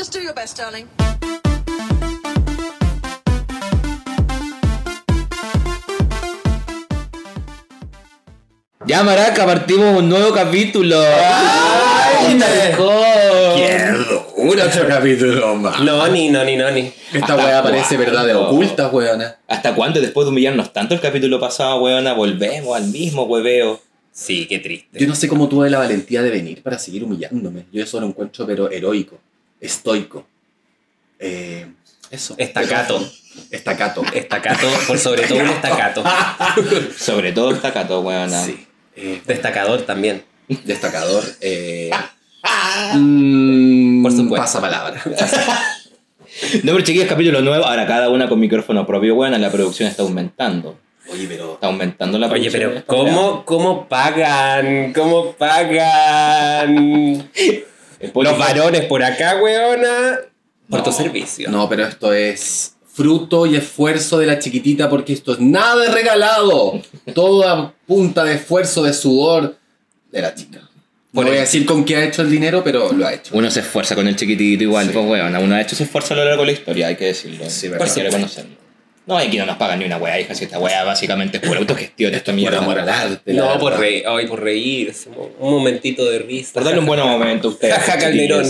Just do your best, darling. Ya, Maraca, partimos un nuevo capítulo. ¡Ay, mejor! Un otro capítulo más. No, ni, no, ni, no, ni. Esta ¿Hasta weá parece verdad de oculta, weona. ¿Hasta cuándo después de humillarnos tanto el capítulo pasado, weona, volvemos al mismo hueveo? Sí, qué triste. Yo no sé cómo tuve la valentía de venir para seguir humillándome. Yo eso lo encuentro, pero heroico, estoico. Eh, eso. Estacato. Estacato. Estacato, por sobre todo un estacato. Sobre todo está Cato, weona. Sí. Eh, Destacador también. destacador. Eh, mm, Por supuesto. Pasa palabra. No, pero chiquillos, capítulo nuevo. Ahora cada una con micrófono propio, weona. La producción está aumentando. Oye, pero. Está aumentando la Oye, producción. pero Esta weá. ¿cómo, cómo pagan? ¿Cómo pagan? Los varones por acá, weona. Por tu servicio. No, pero esto es fruto y esfuerzo de la chiquitita porque esto es nada de regalado. Toda punta de esfuerzo, de sudor de la chica. No voy a decir con qué ha hecho el dinero, pero lo ha hecho. Uno se esfuerza con el chiquitito igual, Sí. pues weona. Uno ha hecho ese esfuerzo a lo largo de la historia, hay que decirlo. Sí, Hay que reconocerlo. No, aquí no nos pagan ni una weá, hija, si esta weá básicamente es pura autogestión, esta mierda. Por amor al arte. No, por reír, ay, por reírse, un momentito de risa. Por darle un buen momento a ustedes. Jaja, Calderón.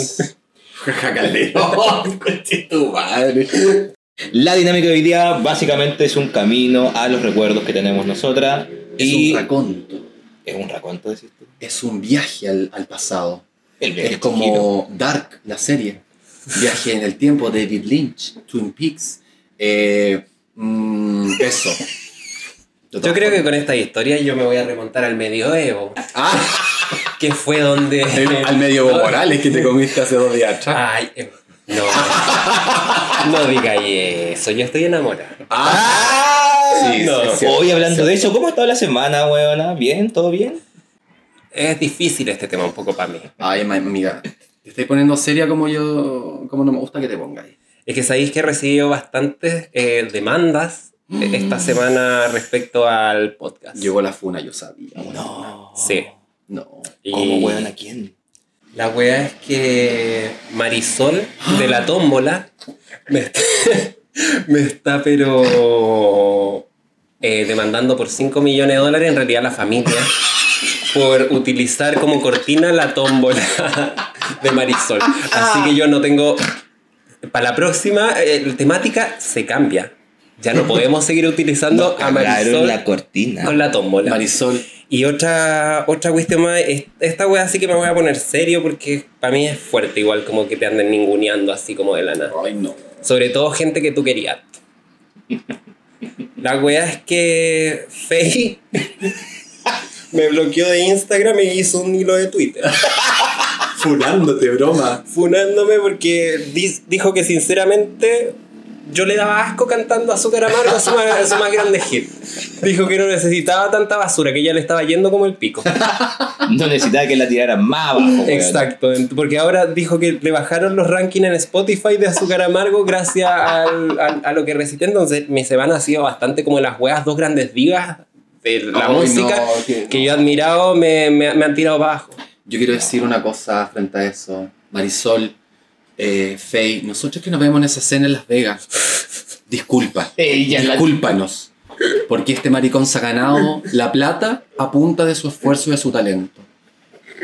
Jaja, Calderón, tu madre. La dinámica de hoy día básicamente es un camino a los recuerdos que tenemos nosotras. Es y un raconto. es un raconto, decís tú. Es un viaje al, al pasado. El viaje Es como Dark, la serie. Viaje en el tiempo, David Lynch, Twin Peaks. Eh, mm, eso. Yo creo que con esta historia yo me voy a remontar al medioevo, Ah, que fue donde... al medio Evo Morales que te comiste hace dos días atrás. Ay, eh, no. No digáis eso, yo estoy enamorado. Ah, sí, no. sí, sí. Hoy hablando de eso, ¿cómo ha estado la semana, weona? ¿Bien? ¿Todo bien? Es difícil este tema un poco para mí. Ay, amiga, te estoy poniendo seria como yo, como no me gusta que te pongáis. Es que sabéis que he recibido bastantes eh, demandas esta semana respecto al podcast. Llegó la funa, yo sabía. No. Sí. No. Y ¿Cómo, weona? ¿Quién? La wea es que Marisol de la tómbola me está, me está pero eh, demandando por 5 millones de dólares, en realidad la familia, por utilizar como cortina la tómbola de Marisol. Así que yo no tengo... Para la próxima, eh, la temática se cambia. Ya no podemos seguir utilizando a Cagaron Marisol la cortina. con la tómbola. Marisol, Y otra, otra cuestión más, es- esta wea sí que me voy a poner serio porque para mí es fuerte, igual como que te anden ninguneando así como de la nada. ay no. Sobre todo gente que tú querías. La wea es que Faye me bloqueó de Instagram y hizo un hilo de Twitter. Funándote, broma. Funándome porque dijo que sinceramente yo le daba asco cantando Azúcar Amargo su más, su más grande hit. Dijo que no necesitaba tanta basura, que ya le estaba yendo como el pico. No necesitaba que la tiraran más abajo. Exacto, porque ahora dijo que le bajaron los rankings en Spotify de Azúcar Amargo gracias al- al- a lo que recité. Entonces, mi semana ha sido bastante como las weas, dos grandes divas de la Ay, música no, que- que yo he admirado me, me- me han tirado para abajo. Yo quiero decir una cosa frente a eso. Marisol, eh, Faye, nosotros que nos vemos en esa escena en Las Vegas, disculpa, Ella la- discúlpanos, porque este maricón se ha ganado la plata a punta de su esfuerzo y de su talento.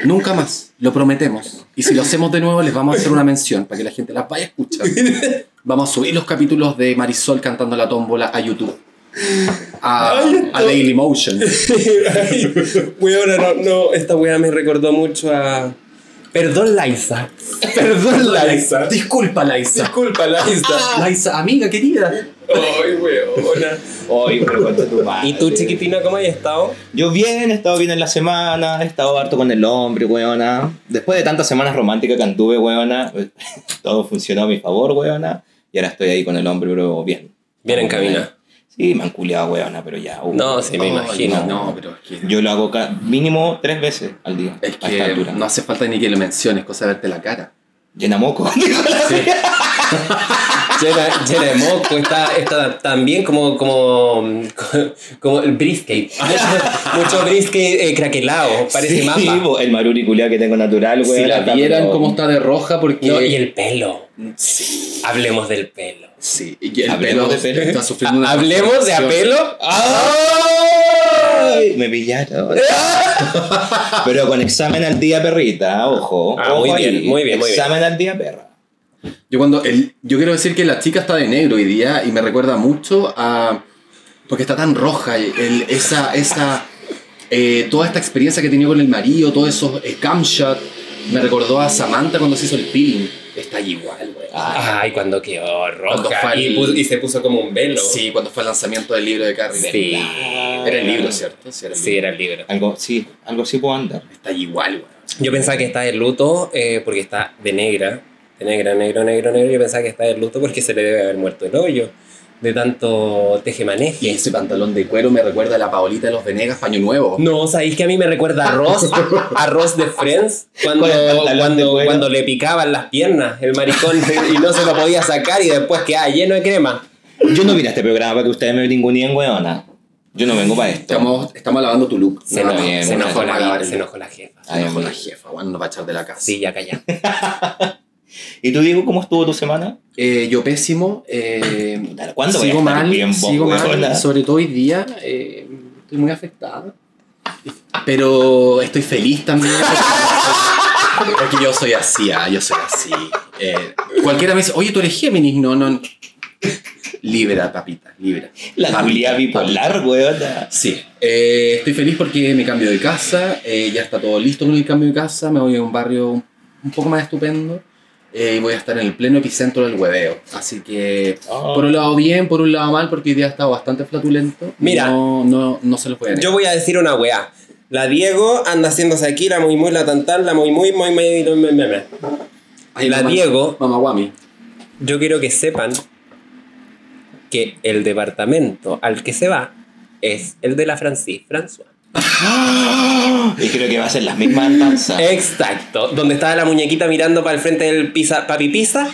Nunca más, lo prometemos. Y si lo hacemos de nuevo, les vamos a hacer una mención para que la gente las vaya a escuchar. Vamos a subir los capítulos de Marisol cantando la tómbola a YouTube. A, a Daily Motion. Weona, no, no, esta wea me recordó mucho a. Perdón, Liza. Perdón, Liza. Disculpa, Laisa. Disculpa, Liza. Laisa, amiga querida. Ay, weona. Oye, pero concha tu madre. ¿Y tú, chiquitina, cómo has estado? Yo bien, he estado bien en la semana, he estado harto con el hombre, weona. Después de tantas semanas románticas que anduve, weona, todo funcionó a mi favor, weona. Y ahora estoy ahí con el hombre, pero bien. Bien encaminado. Sí, me han culiado, weona, pero ya. uh. No, sí, me imagino. No, pero es que, Yo lo hago mínimo tres veces al día. es a esta que altura. no hace falta ni que lo menciones, cosa de verte la cara. Llena moco. llena, llena de moco, está, está también como, como, como el brisket. Mucho, mucho brisket eh, craquelado, parece Sí, mapa. el maruri culiao que tengo natural, Si weón. la vieran pero- cómo está de roja porque... No, y el pelo. Sí, Hablemos del pelo. sí. Y el Hablemos pelo, de pelo. está sufriendo una Hablemos de apelo. ¡Ay! Me pillaron. Pero con examen al día, perrita, ojo. Ah, ojo muy ahí. bien, muy bien, muy bien. Examen al día, perra. Yo cuando el, yo quiero decir que la chica está de negro hoy día y me recuerda mucho a porque está tan roja el- esa esa eh, toda esta experiencia que tenía con el marido, todos esos eh, cam shot, me recordó a Samantha cuando se hizo el peeling. Está igual, güey. Ay, cuando quedó roja y, el- pu- y se puso como un velo. Sí, cuando fue el lanzamiento del libro de Carrie. Sí. Era el libro, ¿cierto? Sí, era el Sí, libro. era el libro. Algo, sí, algo así puedo andar. Está igual, güey. Yo pensaba que está de luto eh, porque está de negra. De negra, negro, negro, negro. Yo pensaba que está de luto porque se le debe haber muerto el hoyo. De tanto Y tejemaneje. ese pantalón de cuero me recuerda a la Paolita de los Venegas, paño nuevo. No, ¿sabéis que a mí me recuerda a Ross? A Ross de Friends. Cuando, cuando, cuando le picaban las piernas el maricón y no se lo podía sacar y después quedaba lleno de crema. Yo no vine a este programa para que ustedes me ninguneen, weona. Yo no vengo para esto. Estamos, estamos lavando tu look. Se, No, enojó, bien, se, enojó la, se enojó la jefa. Se enojó la jefa, bueno, nos va a echar de la casa. Sí, ya calla. ¿Y tú, Diego, cómo estuvo tu semana? Eh, yo pésimo. Eh, ¿Cuándo voy a sigo estar mal, vos, sigo mal, sobre todo hoy día. eh, estoy muy afectada. Pero estoy feliz también. Porque, yo soy así, ah, yo soy así. Eh, cualquiera me dice, oye, tú eres Géminis. No, no. Libra, papita, libra. La Julia bipolar, weona. Sí, eh, estoy feliz porque me cambio de casa, eh, ya está todo listo con el cambio de casa, me voy a un barrio un poco más estupendo eh, y voy a estar en el pleno epicentro del hueveo. Así que, Oh. por un lado bien, por un lado mal, porque hoy día ha estado bastante flatulento. Mira. No, no, no se lo pueden Yo voy a decir una weá. La Diego anda haciéndose aquí, la muy muy, la tantan, la muy muy, muy muy, muy, muy, muy. la Diego- Mamá Guami. Yo quiero que sepan que el departamento al que se va es el de la Francis François. Y creo que va a ser las mismas andanzas. Exacto. Donde estaba la muñequita mirando para el frente del pizza, papi pizza.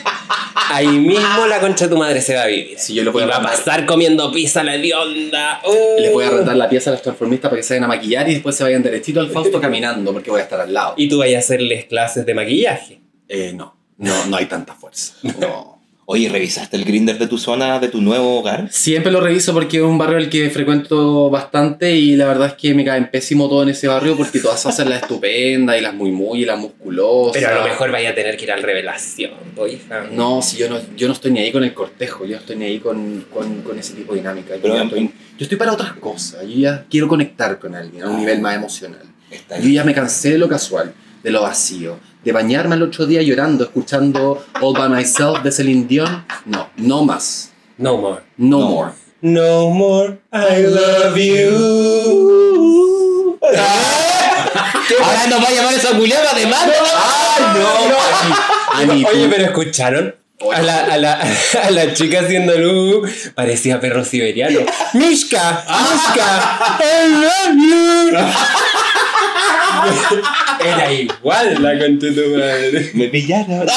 Ahí mismo la concha de tu madre se va a vivir. Sí, yo lo voy y va a pasar comiendo pizza la hedionda. Uh. Les voy a rentar la pieza a los transformistas para que se vayan a maquillar y después se vayan derechito al Fausto caminando porque voy a estar al lado. Y tú vayas a hacerles clases de maquillaje. Eh, no, no, no hay tanta fuerza. No. Oye, ¿revisaste el grinder de tu zona, de tu nuevo hogar? Siempre lo reviso porque es un barrio al que frecuento bastante y la verdad es que me caen pésimo todo en ese barrio porque todas hacen las estupendas y las muy muy y las musculosas. Pero a lo mejor vaya a tener que ir al revelación, hija. No, si yo no, yo no estoy ni ahí con el cortejo, yo no estoy ni ahí con, con, con ese tipo de dinámica. Yo, Pero ya estoy, yo estoy para otras cosas, yo ya quiero conectar con alguien a un nivel más emocional. Está Yo ya me cansé de lo casual, de lo vacío, de bañarme el otro día llorando, escuchando All By Myself de Celine Dion. No, no más. No more. No, No. more. No more, I love you. Ahora nos va a llamar esa culiada de mano. ¡Ay, no! Ani, Ani, Oye, tú- pero escucharon a la, a la, a la chica haciendo luz. Parecía perro siberiano. Mishka, Mishka, I love you. Era igual la concha de tu madre. Me pillaron.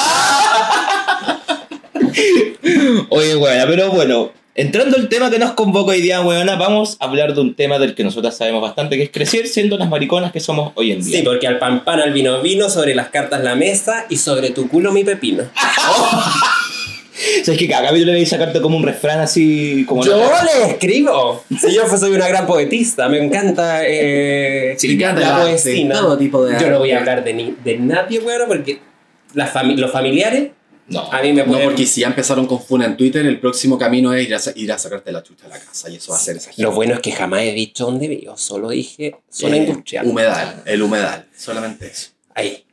Oye, weona, pero bueno, entrando al tema que nos convoca hoy día, weona, vamos a hablar de un tema del que nosotras sabemos bastante, que es crecer siendo las mariconas que somos hoy en día. Sí, porque al pan pan, al vino vino, sobre las cartas la mesa y sobre tu culo mi pepino. ¿Sabes que cada capítulo le voy a sacarte como un refrán así, como... Yo le escribo. Si yo soy una gran poetista, me encanta, eh, Sí, me encanta la arte, poesía. todo tipo de Yo no voy a hablar de, ni, de nadie, bueno, porque las fami- los familiares No. a mí me No, pueden... porque si ya empezaron con Funa en Twitter, el próximo camino es ir a, ir a sacarte la chucha a la casa y eso va a ser esa Lo bueno es que jamás he dicho dónde vivo, solo dije zona Eh, industrial. Humedal, el humedal, solamente eso. Ahí,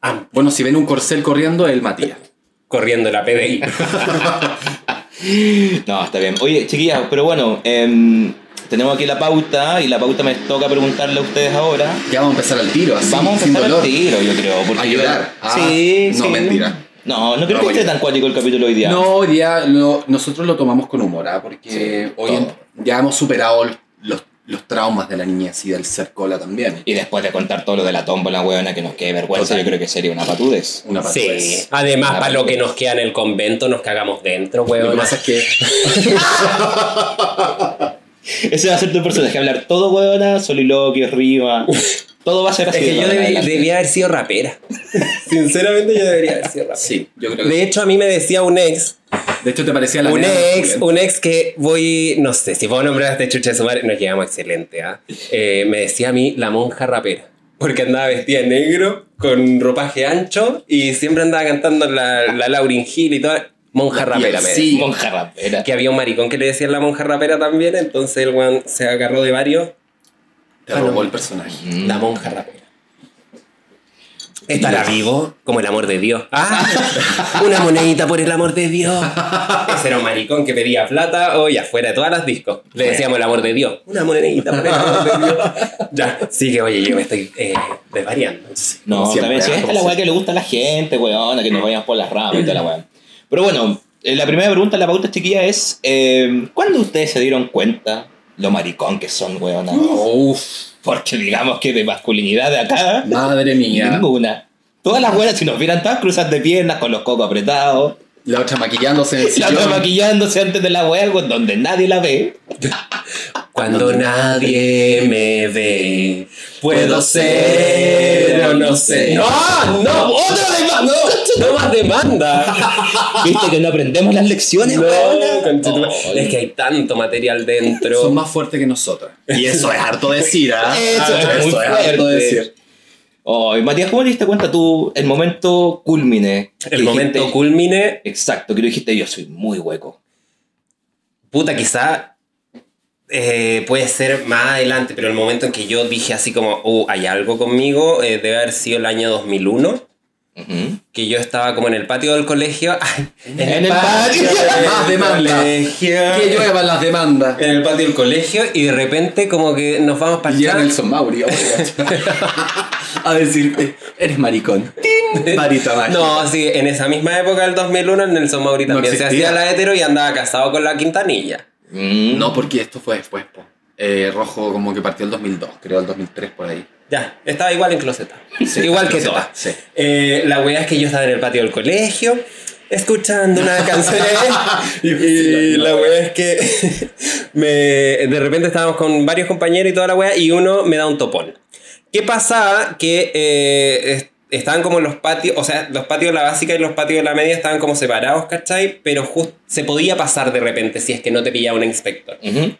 am, Bueno, si ven un corcel corriendo, es el Matías. Corriendo la PDI. No, está bien. Oye, chiquillas, pero bueno, em, tenemos aquí la pauta y la pauta me toca preguntarle a ustedes ahora. Ya vamos a empezar al tiro, así, Vamos a empezar al tiro, yo creo. Porque A llorar. Ah, sí, no, sí. mentira. No, no creo No, que esté tan cuático el capítulo hoy día. No, hoy día lo- nosotros lo tomamos con humor, ¿ah? porque Sí, hoy en- ya hemos superado los, los traumas de la niñez y del ser cola también. Y después de contar todo lo de la tómbola, weona, que nos quede vergüenza, Total. yo creo que sería una patudez. Una Sí, patudez. además, Una para lo que nos queda en el convento, nos cagamos dentro, Lo weón. que pasa es que Ese va a ser tu personaje, hablar todo, weona, soliloquio, rima. Todo va a ser Es así. que de yo ahora en debí- adelante. debía haber sido rapera. Sinceramente, yo debería haber sido rapera. sí, yo creo que De hecho, a mí me decía un ex, De hecho te parecía la un ex, un ex que voy, no sé, si puedo nombrar a este chucha de su madre, nos llevamos excelente, ¿ah? Eh, me decía a mí la monja rapera. Porque andaba vestida de negro, con ropaje ancho, y siempre andaba cantando la, la Lauryn Hill y todo. Monja rapera, sí. Monja rapera. Que había un maricón que le decían la monja rapera también, entonces el weón se agarró de varios. Te robó el personaje. Mm. La monja rapera. Estará vivo como el amor de Dios. ¡Ah! Una monedita por el amor de Dios. Ese era un maricón que pedía plata hoy afuera de todas las discos. Le decíamos el amor de Dios. Una monedita por el amor de Dios. Ya, sí que oye, yo me estoy eh, desvariando. No, siempre, también sí, es la weá que le gusta a la gente, weona, que nos vayamos por las ramas y toda la weá. Pero bueno, eh, la primera pregunta la pauta chiquilla es: eh, ¿Cuándo ustedes se dieron cuenta lo maricón que son, weona? Uf, Porque digamos que de masculinidad de acá, madre mía. ninguna. Todas las buenas, si nos vieran todas cruzas de piernas con los cocos apretados, La otra maquillándose en el la otra sillón. maquillándose antes de la con- donde nadie la ve. Cuando nadie me ve, puedo ser o no sé. ¡No! ¡No! ¡Otra demanda! ¡No! ¡No más demanda! ¿Viste que no aprendemos las lecciones, No. Oh, es que hay tanto material dentro. Son más fuertes que nosotras. Y eso es harto decir, ¿ah? Eso es Eso es harto decir. Oh, y Matías, ¿cómo te diste cuenta tú el momento culmine? El momento dijiste- culmine, Exacto, que tú dijiste yo soy muy hueco. puta, quizá eh, puede ser más adelante, pero el momento en que yo dije así como, uh, hay algo conmigo, eh, debe haber sido el año 2001. Que yo estaba como en el patio del colegio. ay, En el patio. Más demanda. colegio. Que lluevan las demandas. En el patio del colegio y de repente como que nos vamos para Y llega Nelson Mauri a decirte, eres maricón. Mágica. No, sí, en esa misma época del 2001 el Nelson Mauri No también se hacía la hetero y andaba casado con la Quintanilla. Mm. No, porque esto fue después, po. Eh, Rojo como que partió el 2002, creo, el 2003 por ahí. Ya, estaba igual en closeta. igual que todas. sí. Eh, la wea es que yo estaba en el patio del colegio escuchando una canción y la wea es que me, de repente estábamos con varios compañeros y toda la wea y uno me da un topón. ¿Qué pasaba? Que eh, es- estaban como los patios, o sea, los patios de la básica y los patios de la media estaban como separados, ¿cachai? Pero jus- se podía pasar de repente si es que no te pillaba un inspector. Ujú.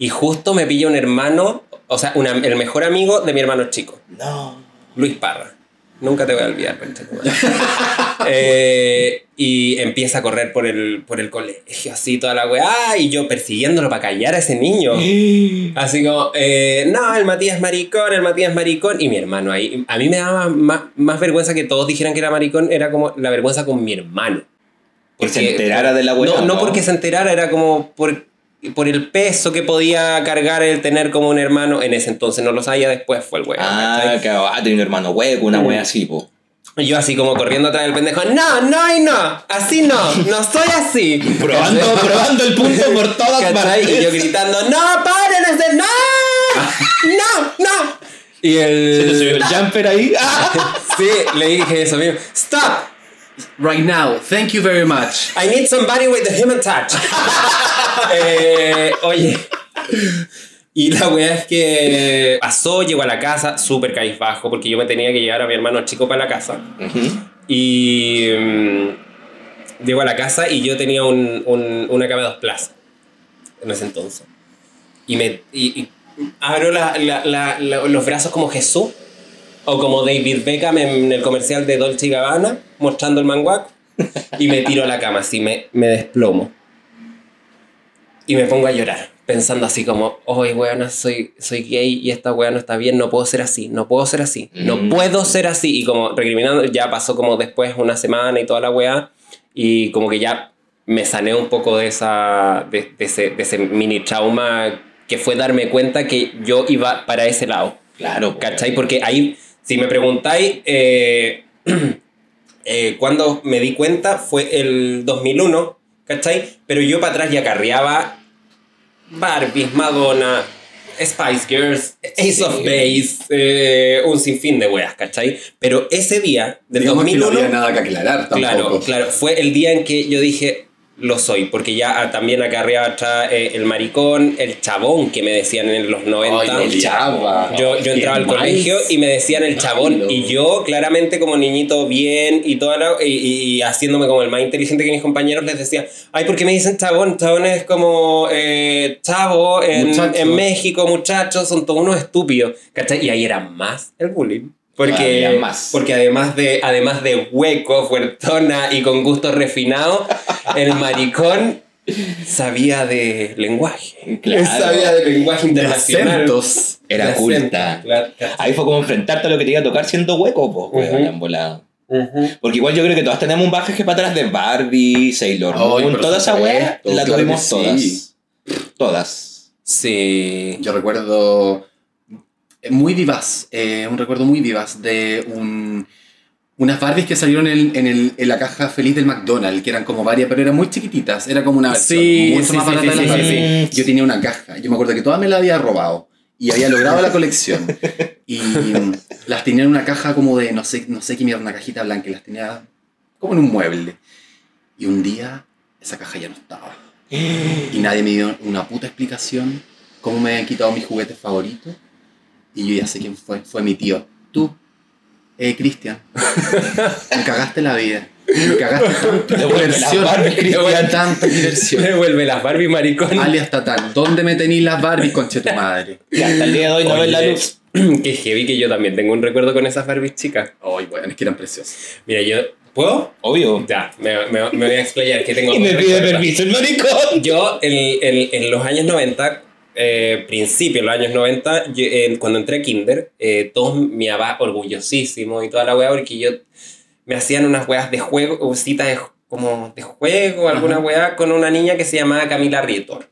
Y justo me pilla un hermano, o sea, una- el mejor amigo de mi hermano chico. No. Luis Parra. Nunca te voy a olvidar, tu madre. Eh, y empieza a correr por el, por el colegio, así toda la weá, y yo persiguiéndolo para callar a ese niño. Así como, eh, no, el Matías maricón, el Matías maricón, y mi hermano ahí. A mí me daba más, más vergüenza que todos dijeran que era maricón, era como la vergüenza con mi hermano. Que se enterara de la weá. No, no porque se enterara, era como por, por el peso que podía cargar el tener como un hermano. En ese entonces no lo sabía, después fue el weón. Ah, que ah, tenía un hermano hueco, una wea así, po. Yo así como corriendo atrás del pendejo, no, no y no, así no, no soy así. Probando, probando el punto por todas ¿Cachai? Y yo partes. gritando, no, paren ese, no, no, no. Y Se te subió el... el jumper ahí. ¡Ah! Sí, le dije eso mismo, stop, Right now, thank you very much. I need somebody with the human touch. Eh, oye. Y la weá es que pasó, llegó a la casa súper bajo porque yo me tenía que llevar a mi hermano chico para la casa. Ujú. Y mm, llego a la casa y yo tenía un, un- una cama de dos plazas en ese entonces. Y me y, y abro la- la- la- los brazos como Jesús o como David Beckham en el comercial de Dolce Gabbana mostrando el manguac y me tiro a la cama así, me, me desplomo. Y me pongo a llorar, pensando así como, oye, weona, soy, soy gay y esta weá no está bien, no puedo ser así, no puedo ser así, no Mm. puedo ser así. Y como recriminando, ya pasó como después una semana y toda la weá, y como que ya me sané un poco de, esa, de, de ese, de ese mini trauma que fue darme cuenta que yo iba para ese lado. Claro. ¿Cachai? Porque ahí, si me preguntáis, eh, eh, cuando me di cuenta fue el 2001, ¿cachai? Pero yo para atrás ya carreaba Barbies, Madonna, Spice Girls, Ace Sí. of Base, eh, un sinfín de weas, ¿cachai? Pero ese día, del Digamos que no 2001, había nada que aclarar tampoco. Claro, claro. Fue el día en que yo dije, lo soy, porque ya también acarreaba atrás eh, el maricón, el chabón que me decían en los 90. Ay, el chava. Yo, yo entraba al colegio y me decían el chabón. Y yo, claramente, como niñito bien y toda la- y, y haciéndome como el más inteligente que mis compañeros, les decía: Ay, ¿por qué me dicen chabón? Chabón es como eh, chavo en, Muchacho. en México, muchachos, son todos unos estúpidos. ¿Cachai? Y ahí era más el bullying. Porque, más. porque además de, además de hueco, fuertona y con gusto refinado, el maricón sabía de lenguaje. Claro. Sabía de lenguaje De internacional. acentos. Era De culta. acento, claro, claro. Ahí fue como enfrentarte a lo que te iba a tocar siendo hueco, pues, weón, Ujú. en volada. Ujú. Porque igual yo creo que todas tenemos un bajaje para atrás de Barbie, Sailor Ay, Moon, toda esa weá supuesto, la tuvimos todas. sí. Todas. Sí. Yo recuerdo muy vivaz, eh, un recuerdo muy vivaz de un, unas Barbies que salieron en, en el- en la caja feliz del McDonald's, que eran como varias, pero eran muy chiquititas, era como una versión Sí, mucho sí, más sí, barata sí, de las sí, Barbies. sí. Yo tenía una caja, yo me acuerdo que todas me la había robado y había logrado la colección. Y mm, las tenía en una caja como de, no sé, no sé qué mierda, una cajita blanca, y las tenía como en un mueble. Y un día esa caja ya no estaba. Y nadie me dio una puta explicación cómo me habían quitado mis juguetes favoritos. Y yo ya sé quién fue. Fue mi tío. Tú, eh, Cristian. me cagaste la vida. Me cagaste las diversión. Cristian. Tanta diversión. Devuelve las Barbie maricón. Alias Tatán, ¿dónde me tenéis las Barbies, conche tu madre? Y hasta el día de hoy no ven la luz. Qué heavy que yo también tengo un recuerdo con esas Barbies chicas. Ay, bueno, es que eran preciosas. Mira, yo. ¿Puedo? Obvio. Ya, me, me- me voy a explayar que tengo. Y me pide recuerdos. permiso el maricón. Yo, en, en- en los años 90, eh, principio de los años 90, yo, eh, cuando entré a Kinder, eh, todos mi papá orgullosísimo y toda la weá, porque yo me hacían unas weas de juego, citas de, como de juego, alguna weá, con una niña que se llamaba Camila Rietor.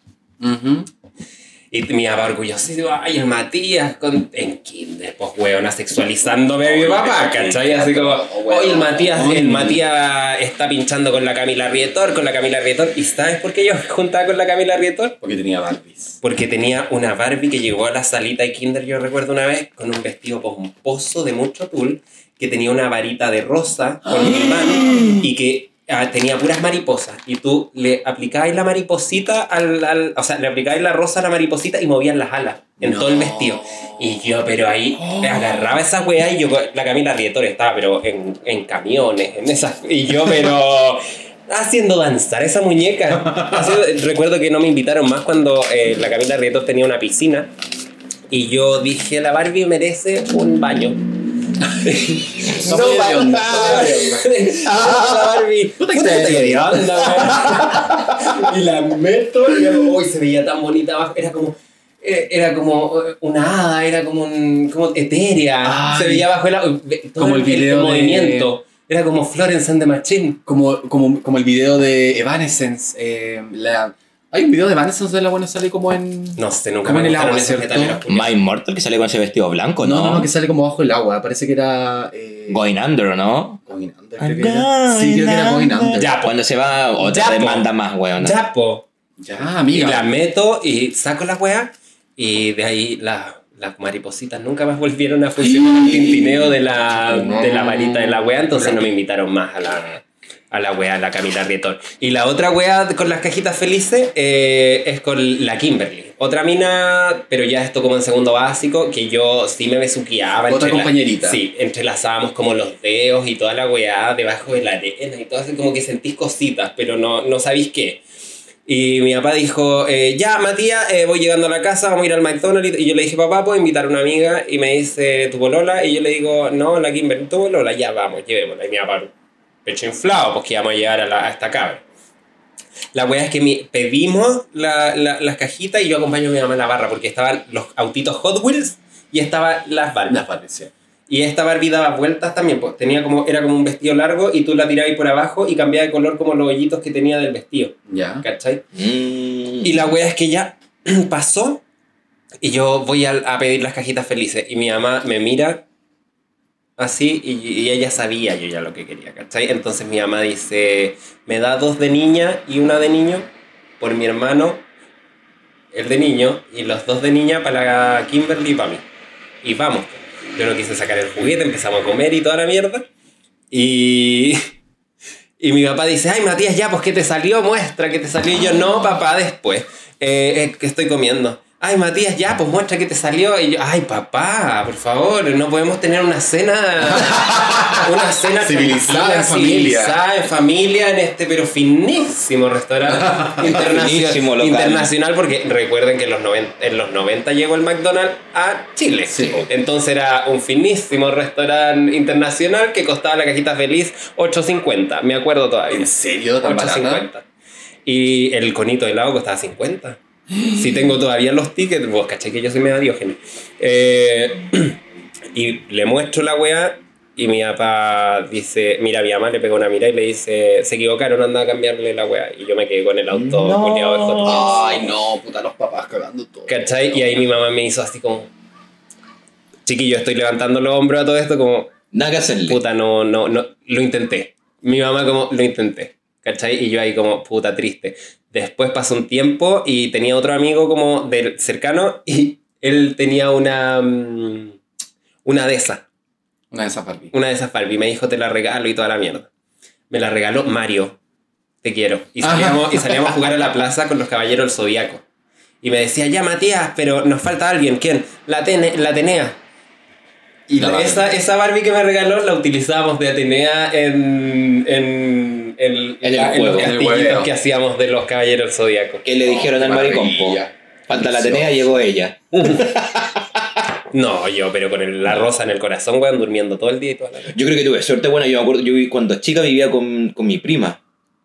Y mi papá orgullosísimo, ay, el Matías con, en Kinder, pues weona, sexualizándome a mi papá, ¿cachai? Así como, oye, el Matías, el Matías está pinchando con la Camila Rietor, con la Camila Rietor. ¿Y sabes por qué yo me juntaba con la Camila Rietor? Porque tenía Barbies. Porque tenía una Barbie que llegó a la salita de Kinder, yo recuerdo una vez, con un vestido pomposo de mucho tul, que tenía una varita de rosa con mi mano y que ah, tenía puras mariposas. Y tú le aplicabas la mariposita al, al- O sea, le aplicabas la rosa a la mariposita y movían las alas en No. todo el vestido. Y yo, pero ahí agarraba esa weá y yo, la Camila Rietor estaba, pero en, en camiones, en esas. Y yo, pero. Haciendo danzar esa muñeca. Haciendo- recuerdo que no me invitaron más cuando eh, la Camila Rietor tenía una piscina. Y yo dije, la Barbie merece un baño. No, de onda. Ah, Barbie. Puta que te de onda. Y la meto y uy, se veía tan bonita abajo. Era como. eh, Era como eh, una hada, era como un. como etérea. Ay. se veía bajo el agua. todo Como el video de- movimiento. Era como Florence and the Machine. Como, como, como el video de Evanescence. eh, la, hay un video de Evanescence de la buena sale como en. No sé, nunca Como me en el agua, ¿cierto? My Immortal que sale con ese vestido blanco, ¿no? No, no, no, que sale como bajo el agua. Parece que era. Eh, Going Under, ¿no? Going Under, creo que era. Sí, creo que era Going Under. Ya. Cuando se va otra demanda más, weón. Ya, po. Ya, Y amiga. la meto y saco la weá. Y de ahí la- las maripositas nunca más volvieron a funcionar el tintineo de la, de la varita de la weá. Entonces no me invitaron más a la, a la weá, la Camila Rietor. Y la otra weá con las cajitas felices eh, es con la Kimberly. Otra mina, pero ya esto como en segundo básico, que yo sí me besuqueaba. Otra entre la- compañerita. sí, entrelazábamos como los dedos y toda la weá debajo de la arena y todo así como que sentís cositas, pero no, no sabéis qué. Y mi papá dijo, eh, ya Matías, eh, voy llegando a la casa, vamos a ir al McDonald's. Y yo le dije, papá, ¿puedo invitar a una amiga? Y me dice, ¿tu polola? Y yo le digo, no, la Kimberly, ¿tu polola? Ya, vamos, llevémosla. Y mi papá, pecho inflado, pues que íbamos a llegar a, la- a esta cabra. La wea es que mi- pedimos la- la- las cajitas y yo acompaño a mi mamá en la barra porque estaban los autitos Hot Wheels y estaban las Barbies. Las Barbies, sí. Y esta Barbie daba vueltas también, pues tenía como, era como un vestido largo y tú la tirabas por abajo y cambiaba de color como los hoyitos que tenía del vestido, Ya. ¿cachai? Mm. Y la wea es que ya pasó y yo voy a, a pedir las cajitas felices y mi mamá me mira así y, ella sabía yo ya lo que quería, ¿cachai? Entonces mi mamá dice, me da dos de niña y una de niño por mi hermano el de niño, y los dos de niña para Kimberly y para mí. Y vamos. Yo no quise sacar el juguete, empezamos a comer y toda la mierda. Y, y mi papá dice, ay Matías, ya, pues ¿qué te salió? Muestra que te salió. Y yo, no, papá, después. Eh, es que estoy comiendo. Ay, Matías, ya, pues muestra que te salió. Y yo, ay, papá, por favor, no podemos tener una cena. Una cena Civilizada en familia. civilizada en familia, en este, pero finísimo restaurante internacional. Internacional, porque recuerden que en los, 90, en los 90 llegó el McDonald's a Chile. Sí. Entonces era un finísimo restaurante internacional que costaba la cajita feliz 8.50. Me acuerdo todavía. ¿En serio? ¿Tan barata? 8.50. Y el conito de helado costaba 50. Si tengo todavía los tickets, vos caché que yo soy medio diógenes. Eh, y le muestro la weá y mi papá dice, mira, mi mamá le pega una mira y le dice, se equivocaron, anda a cambiarle la weá. Y yo me quedé con el auto No. de. Ay, no, puta, los papás cagando todo. ¿Cachai? Y ahí mi mamá me hizo así como, chiquillo, estoy levantando los hombros a todo esto como, Nada que hacerle. puta, no, no, no, lo intenté. Mi mamá como, lo intenté, ¿cachai? Y yo ahí como, puta, triste. Después pasó un tiempo y tenía otro amigo como del cercano y él tenía una, mm, una de esas, Una de esas Barbie. una de esas Barbie. Me dijo, te la regalo y toda la mierda. Me la regaló Mario, te quiero. Y salíamos, y salíamos a jugar a la plaza con los caballeros del Zodíaco. Y me decía, ya Matías, pero nos falta alguien. ¿Quién? La, Atene- la Atenea. Y la- Barbie. esa, esa Barbie que me regaló la utilizábamos de Atenea en, en, en, En el la- juego. los En el castillitos juego. que hacíamos de los caballeros del Zodíaco. ¿Qué le dijeron al maricón, po? Maravilla. Falta la Atenea, llegó ella. No, yo, pero con el- la rosa en el corazón, weón, durmiendo todo el día y toda la noche. Yo creo que tuve suerte buena. Yo me acuerdo, yo vi- cuando chica vivía con, con mi prima,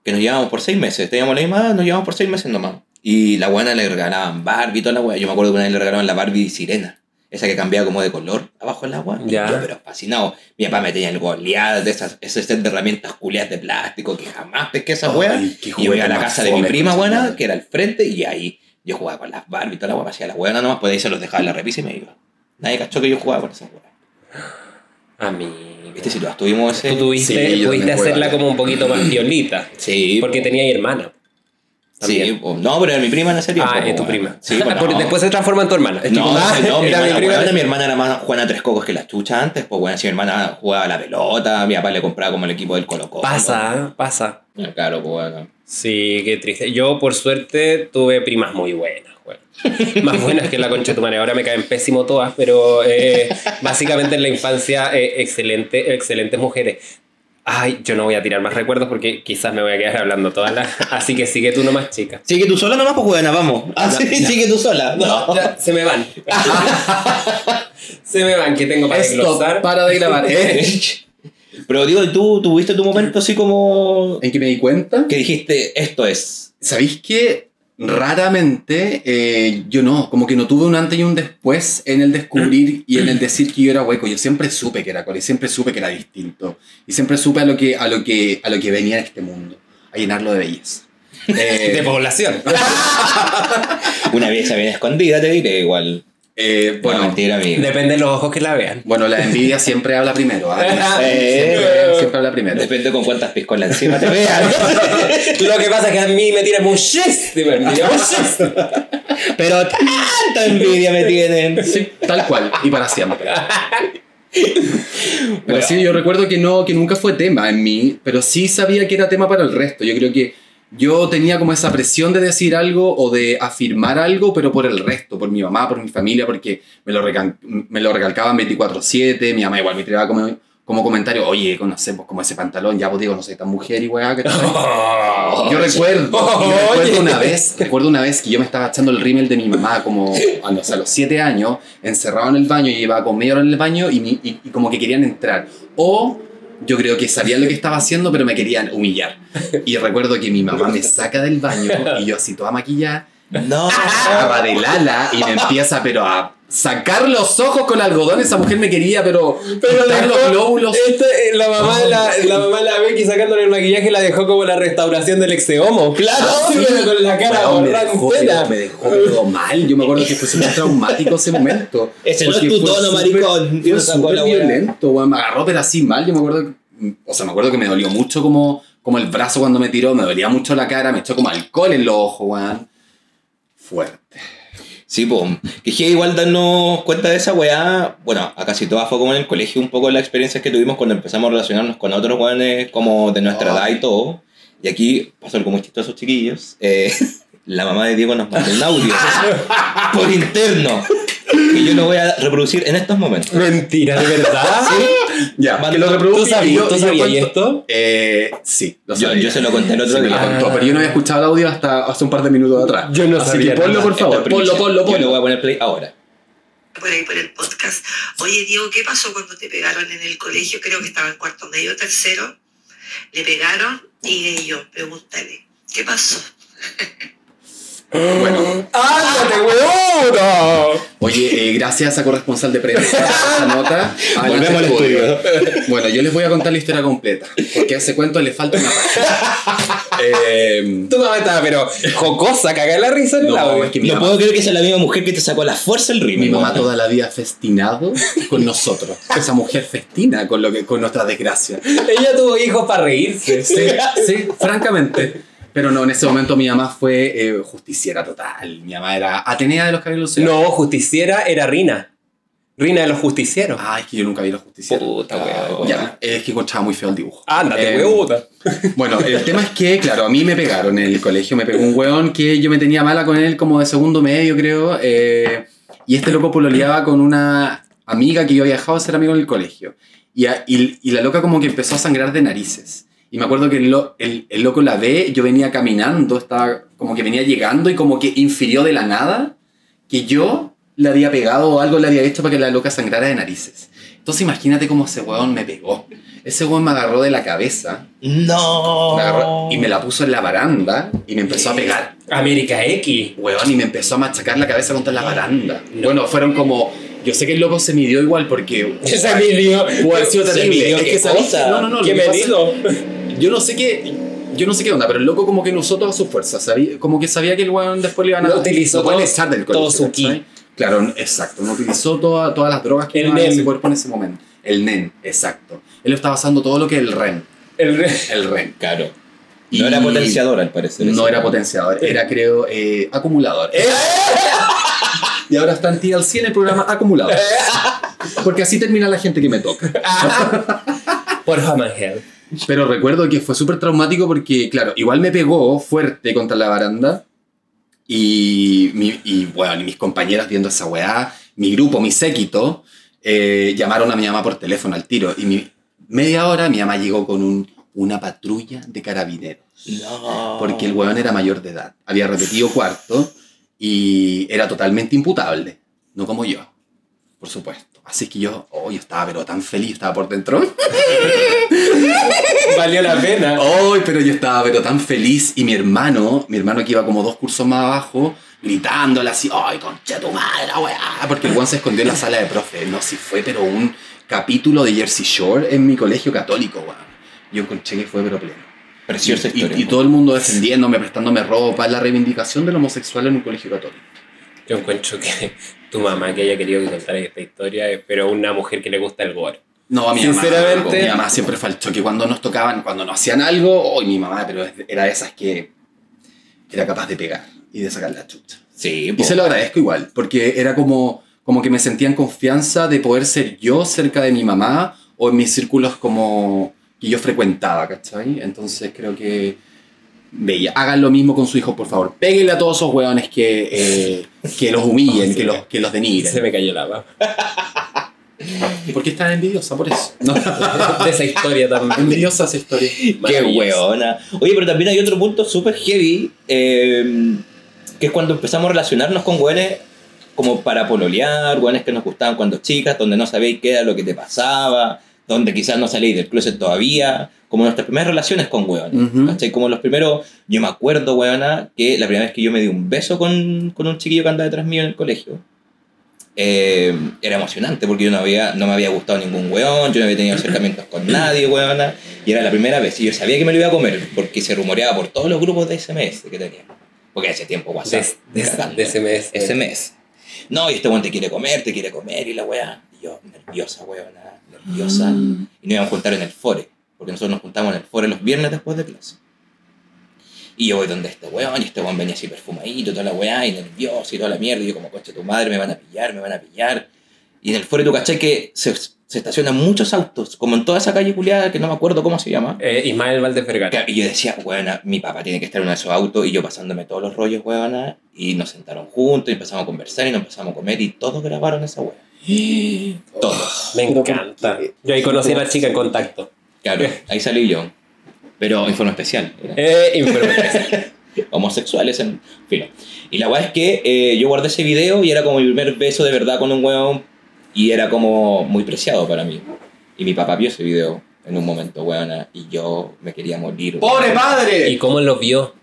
que nos llevábamos por seis meses. Teníamos la misma edad, nos llevábamos por seis meses nomás. Y la buena le regalaban Barbie y toda la weá. Yo me acuerdo que una vez le regalaban la Barbie sirena. Esa que cambiaba como de color abajo en la agua. Ya. Yo, pero fascinado. Mi papá me tenía el goleado de esas, ese set de herramientas culiadas de plástico que jamás pesqué esa weá. Y yo iba a la casa de mi prima buena, que era al frente, y ahí yo jugaba con las Barbie y toda la weá. Hacía la weá nomás, pues ahí se los dejaba en la repisa y me iba. Nadie cachó que yo jugaba con esas weá. A mí. ¿Viste si todas tuvimos ese? Tú tuviste, Sí, pudiste hacerla como un poquito más violita. Sí. Porque po. tenía hermana. Sí, También. no, pero era mi prima en ese tiempo. Ah, es tu prima. Sí, pues no. después se transforma en tu hermana. Es No, mi era hermana, mi prima. mi hermana era más Juana Tres Cocos que la chucha antes, pues bueno, si mi hermana jugaba la pelota, mi papá le compraba como el equipo del Colo Colo. Pasa, pasa. Ah, Claro, pues bueno. Sí, qué triste. Yo, por suerte, tuve primas muy buenas. Más buenas que la concha de tu madre. Ahora me caen pésimo todas, pero eh, básicamente en la infancia, eh, excelente, excelentes mujeres. Ay, yo no voy a tirar más recuerdos porque quizás me voy a quedar hablando todas las. Así que sigue tú nomás, chica. Sigue tú sola nomás, pues weona, vamos. Ah, sí, sigue tú sola. No. Ya, se me van. se me van, que tengo para desglosar. para de grabar. ¿eh? Pero digo, ¿tú tuviste tu momento así como ¿En que me di cuenta? que dijiste, esto es? ¿Sabéis que raramente eh, yo no, como que no tuve un antes y un después en el descubrir y en el decir que yo era hueco? Yo siempre supe que era cole, siempre supe que era distinto y siempre supe a lo que, a lo que, a lo que venía en este mundo, a llenarlo de belleza. Eh, De población. Una belleza bien escondida, te diré igual. Eh, Bueno, mentira, amigo. Depende de los ojos que la vean. bueno, la envidia siempre habla primero. ¿ah? Eh, Siempre, siempre habla primero. Depende con cuántas piscolas encima te vean. Lo que pasa es que a mí me tiene muchísima envidia. Pero tanta envidia me tienen. Sí, tal cual, y para siempre. Pero Bueno. sí, yo recuerdo que no, que nunca fue tema en mí, pero sí sabía que era tema para el resto. Yo creo que yo tenía como esa presión de decir algo o de afirmar algo, pero por el resto, por mi mamá, por mi familia, porque me lo, me lo recalcaban 24/7, mi mamá igual me tiraba como, como comentario, oye, conocemos como ese pantalón, ya vos digo, no soy tan mujer y weá, que Yo recuerdo, yo recuerdo una vez, recuerdo una vez que yo me estaba echando el rímel de mi mamá como a los, a los siete años, encerrado en el baño, y llevaba con media hora en el baño y, y- y como que querían entrar. O yo creo que sabían lo que estaba haciendo, pero me querían humillar. Y recuerdo que mi mamá me saca del baño y yo así toda maquillada, No. agarra del ala y me empieza pero a sacar los ojos con algodón. Esa mujer me quería, pero, Pero quitar los glóbulos. Esto, eh, la mamá de la, la mamá de la Becky sacándole el maquillaje la dejó como la restauración del exeomo. Claro, pero con la cara Weón, me dejó, pero- me dejó todo mal. Yo me acuerdo que fue súper traumático ese momento. Ese no es tu tono, maricón. Fue súper violento, weón. Me agarró, pero así mal. Yo me acuerdo, o sea, me acuerdo que me dolió mucho como, como el brazo cuando me tiró. Me dolía mucho la cara. Me echó como alcohol en los ojos, weón. Fuerte. Sí, pues. Que dije igual darnos cuenta de esa weá. Bueno, a casi todas fue como en el colegio, un poco las experiencias que tuvimos cuando empezamos a relacionarnos con otros weones como de nuestra Oh. edad y todo. Y aquí pasó algo muy chistoso, chiquillos. Eh, la mamá de Diego nos mandó un audio por interno que yo lo voy a reproducir en estos momentos. Mentira, ¿de verdad? Ya, que lo ¿Tú reproduzca. sabías, yo- ¿tú yo sabías cuento- esto? Eh, sí, lo Yo, sabía. yo se lo conté el otro Sí, me contó, pero yo no había escuchado el audio hasta hace un par de minutos atrás. Yo no Así sabía que ponlo, nada. por favor. Ponlo, primicia. ponlo, Yo voy ponlo. a poner play ahora. por ahí por el podcast. Oye, Diego, ¿qué pasó cuando te pegaron en el colegio? Creo que estaba en cuarto medio, tercero. Le pegaron y yo, pregúntale, ¿qué pasó? Bueno, ¡Ándate, weón! oye, eh, gracias a corresponsal de prensa por esa nota. Volvemos al estudio. Bueno, yo les voy a contar la historia completa, porque a ese cuento le falta una página. Eh, Tu mamá estaba, pero jocosa, caga la risa en el no, audio. es que No mamá, puedo creer que sea la misma mujer que te sacó a la fuerza el ritmo. mi mamá toda la vida ha festinado con nosotros. Esa mujer festina con, lo que, con nuestras desgracias. Ella tuvo hijos para reírse. Sí, sí, francamente. Pero no, en ese momento mi mamá fue eh, justiciera total. Mi mamá era Atenea de los Caballeros No, justiciera era Rina. Rina de los justicieros. Ah, es que yo nunca vi los justicieros. Puta, weón. Ya, es que encontraba muy feo el dibujo. Ándate, Eh, weón. Bueno, el tema es que, claro, a mí me pegaron en el colegio, me pegó un weón que yo me tenía mala con él como de segundo medio, creo. eh, y este loco pololeaba con una amiga que yo había dejado de ser amigo en el colegio. Y, a- y- y la loca como que empezó a sangrar de narices. Y me acuerdo que el, lo- el- el loco la ve, yo venía caminando, estaba como que venía llegando y como que infirió de la nada que yo le había pegado o algo le había hecho para que la loca sangrara de narices. Entonces imagínate cómo ese weón me pegó. Ese weón me agarró de la cabeza No. me agarró y me la puso en la baranda y me empezó a pegar. América X. Weón, y me empezó a machacar la cabeza contra la baranda. Bueno, fueron como. Yo sé que el loco se midió igual porque. Se midió. Sido Se terrible. midió Es qué que sabéis cosa. No, no, no. ¿Qué medido? Yo no sé qué. Yo no sé qué onda, pero el loco como que no usó todas sus fuerzas. sabía- Como que sabía que el weón después le iban a. No utilizó todo- echar del todo su ki. Claro, exacto. No utilizó toda- todas las drogas que El iban en ese cuerpo en ese momento. El NEN, exacto. Él estaba usando todo lo que es el REN. El re- El REN. Claro. Y- No era potenciador, al parecer. No era potenciador, era creo eh, acumulador. y ahora está en TLC en el programa acumulador. Porque así termina la gente que me toca. Por Hammerhead. Pero recuerdo que fue súper traumático porque, claro, igual me pegó fuerte contra la baranda. Y, mi- y bueno, y mis compañeras viendo esa weá, mi grupo, mi séquito, eh, llamaron a mi mamá por teléfono al tiro. Y mi, media hora mi mamá llegó con un- una patrulla de carabineros. No. porque el weón era mayor de edad. Había repetido cuarto y era totalmente imputable. No como yo, por supuesto. Así que yo, oh, yo estaba pero tan feliz, estaba por dentro. Valió la pena. Oh, pero yo estaba pero tan feliz y mi hermano, mi hermano que iba como dos cursos más abajo, gritándole así, ¡ay, concha tu madre, la weá! Porque el weón se escondió en la sala de profe. No, si fue pero un capítulo de Jersey Shore en mi colegio católico, weón. Yo encontré que fue pero pleno. Preciosa Y- historia. Y, y todo el mundo defendiéndome, prestándome ropa, la reivindicación del homosexual en un colegio católico. Yo encuentro que tu mamá que haya querido que contara esta historia es pero una mujer que le gusta el gore. No, a mi Sinceramente- mamá. Mi mamá siempre faltó que cuando nos tocaban, cuando nos hacían algo, oh, mi mamá, pero era de esas que era capaz de pegar y de sacar la chucha. Sí, Y se lo agradezco igual, porque era como, como que me sentía en confianza de poder ser yo cerca de mi mamá o en mis círculos como que yo frecuentaba, ¿cachai? Entonces creo que Bella, hagan lo mismo con su hijo, por favor. Péguenle a todos esos hueones que, eh, que los humillen, que los, que los Se denigren. me cayó la baba. ¿Por qué están envidiosa? Por eso. No. De esa historia también. envidiosa esa historia. Qué weona. Oye, pero también hay otro punto súper heavy, eh, que es cuando empezamos a relacionarnos con weones como para pololear, weones que nos gustaban cuando chicas, donde no sabéis qué era lo que te pasaba, donde quizás no salíais del closet todavía, como nuestras primeras relaciones con weones. Ujú. ¿cachai? Como los primeros, yo me acuerdo, weona, que la primera vez que yo me di un beso con, con un chiquillo que andaba detrás mío en el colegio, eh, era emocionante porque yo no, había, no me había gustado ningún weón, yo no había tenido acercamientos con nadie, weona, y era la primera vez. Y yo sabía que me lo iba a comer porque se rumoreaba por todos los grupos de SMS que tenía. Porque hace tiempo WhatsApp. De, de, de SMS. SMS. No, y este weón te quiere comer, te quiere comer, y la weá. Y yo, nerviosa, weona, nerviosa. Y nos íbamos a juntar en el fore, porque nosotros nos juntamos en el fore los viernes después de clase. Y yo voy donde este weón, y este weón venía así perfumadito, toda la weá, y nervioso, y toda la mierda, y yo como, coche tu madre, me van a pillar, me van a pillar. Y en el foro tú cachai que se, se estacionan muchos autos, como en toda esa calle culiada que no me acuerdo cómo se llama. Eh, Ismael Valdez Vergara. Y yo decía, weona, mi papá tiene que estar en uno de esos autos, y yo pasándome todos los rollos, weona, y nos sentaron juntos, y empezamos a conversar, y nos empezamos a comer, y todos grabaron esa weá. Todos. Me encanta. Yo ahí conocí a la chica en contacto. Claro, ahí salí yo. Pero en forma especial. Eh, influencer. homosexuales en filo. Y la weá es que eh, yo guardé ese video y era como mi primer beso de verdad con un weón y era como muy preciado para mí. Y mi papá vio ese video en un momento, weona, y yo me quería morir. ¡Pobre ¿Y padre! cómo lo vio?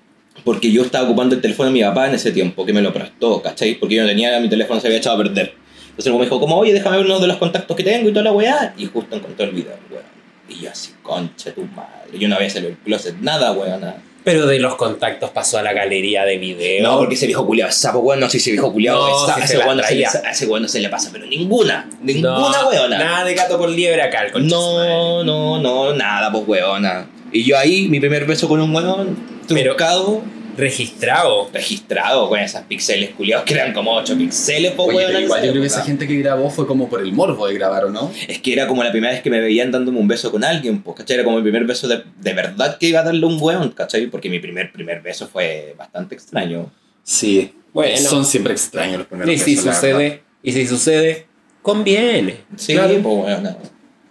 Porque yo estaba ocupando el teléfono de mi papá en ese tiempo, que me lo prestó, ¿cachai? Porque yo no tenía, mi teléfono se había echado a perder. Entonces luego me dijo, como, oye, déjame ver uno de los contactos que tengo y toda la weá. Y justo encontré el video, weón. Y yo así, concha tu madre. Yo no había salido del closet, nada, weona. Pero de los contactos pasó a la galería de video. No, porque ese viejo culiado es sapo, weón. No sé si ese viejo culiado No, si ese weón no se le- weón no se pasa, pero ninguna. Ninguna No, weona. Nada de gato por liebre acá, el concha. No, no, no, nada, pues weona. Y yo ahí, mi primer beso con un weón, Pero- truncado, Registrado. registrado con esas píxeles culiados que eran como 8 píxeles, pues Oye, pero igual yo creo que esa gente que grabó fue como por el morbo de grabar, ¿o no? Es que era como la primera vez que me veían dándome un beso con alguien, pues, ¿cachai? Era como el primer beso de, de verdad que iba a darle un weón, ¿cachai? Porque mi primer, primer beso fue bastante extraño. Sí. Bueno. Son siempre extraños los primeros Y si besos, sucede, y si sucede, conviene. Sí, Claro. pues weona.